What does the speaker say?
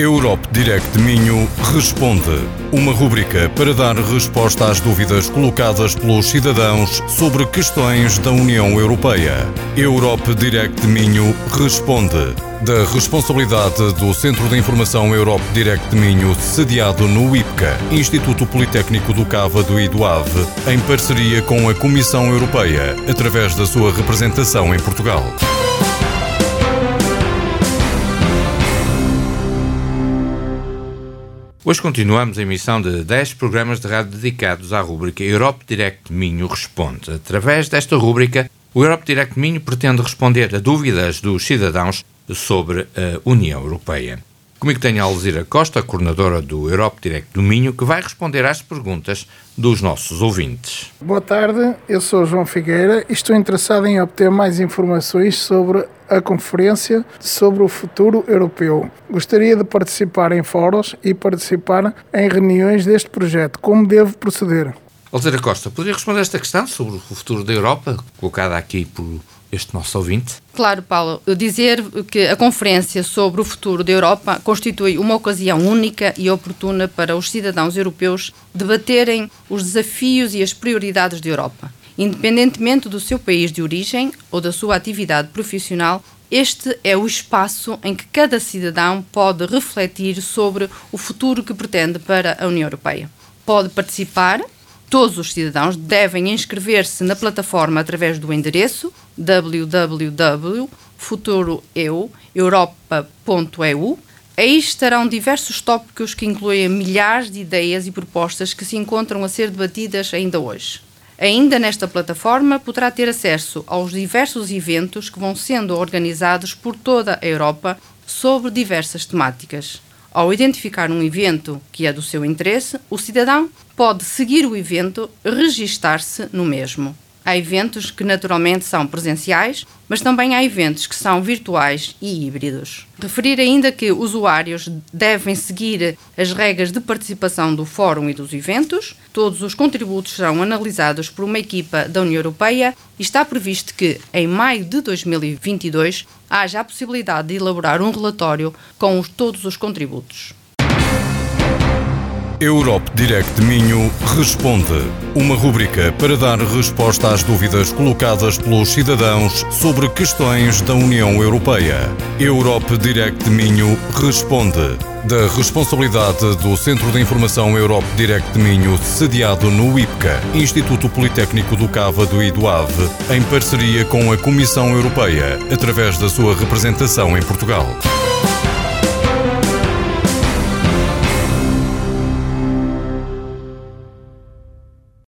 Europe Direct Minho Responde. Uma rubrica para dar resposta às dúvidas colocadas pelos cidadãos sobre questões da União Europeia. Europe Direct Minho Responde. Da responsabilidade do Centro de Informação Europe Direct Minho, sediado no IPCA, Instituto Politécnico do Cávado e do Ave, em parceria com a Comissão Europeia, através da sua representação em Portugal. Hoje continuamos a emissão de 10 programas de rádio dedicados à rúbrica Europe Direct Minho Responde. Através desta rúbrica, o Europe Direct Minho pretende responder a dúvidas dos cidadãos sobre a União Europeia. Comigo tenho a Alzira Costa, coordenadora do Europe Direct do Minho, que vai responder às perguntas dos nossos ouvintes. Boa tarde, eu sou João Figueira e estou interessado em obter mais informações sobre a conferência sobre o futuro europeu. Gostaria de participar em fóruns e participar em reuniões deste projeto. Como devo proceder? Alzira Costa, poderia responder esta questão sobre o futuro da Europa, colocada aqui por este nosso ouvinte? Claro, Paulo. Dizer que a Conferência sobre o Futuro da Europa constitui uma ocasião única e oportuna para os cidadãos europeus debaterem os desafios e as prioridades da Europa. Independentemente do seu país de origem ou da sua atividade profissional, este é o espaço em que cada cidadão pode refletir sobre o futuro que pretende para a União Europeia. Pode participar Todos os cidadãos devem inscrever-se na plataforma através do endereço www.futuroeuropa.eu. Aí estarão diversos tópicos que incluem milhares de ideias e propostas que se encontram a ser debatidas ainda hoje. Ainda nesta plataforma poderá ter acesso aos diversos eventos que vão sendo organizados por toda a Europa sobre diversas temáticas. Ao identificar um evento que é do seu interesse, o cidadão pode seguir o evento, registar-se no mesmo. Há eventos que naturalmente são presenciais, mas também há eventos que são virtuais e híbridos. Referir ainda que usuários devem seguir as regras de participação do fórum e dos eventos. Todos os contributos serão analisados por uma equipa da União Europeia e está previsto que, em maio de 2022, haja a possibilidade de elaborar um relatório com os, todos os contributos. Europe Direct Minho Responde. Uma rubrica para dar resposta às dúvidas colocadas pelos cidadãos sobre questões da União Europeia. Europe Direct Minho Responde. Da responsabilidade do Centro de Informação Europe Direct Minho, sediado no IPCA, Instituto Politécnico do Cávado e do Ave, em parceria com a Comissão Europeia, através da sua representação em Portugal.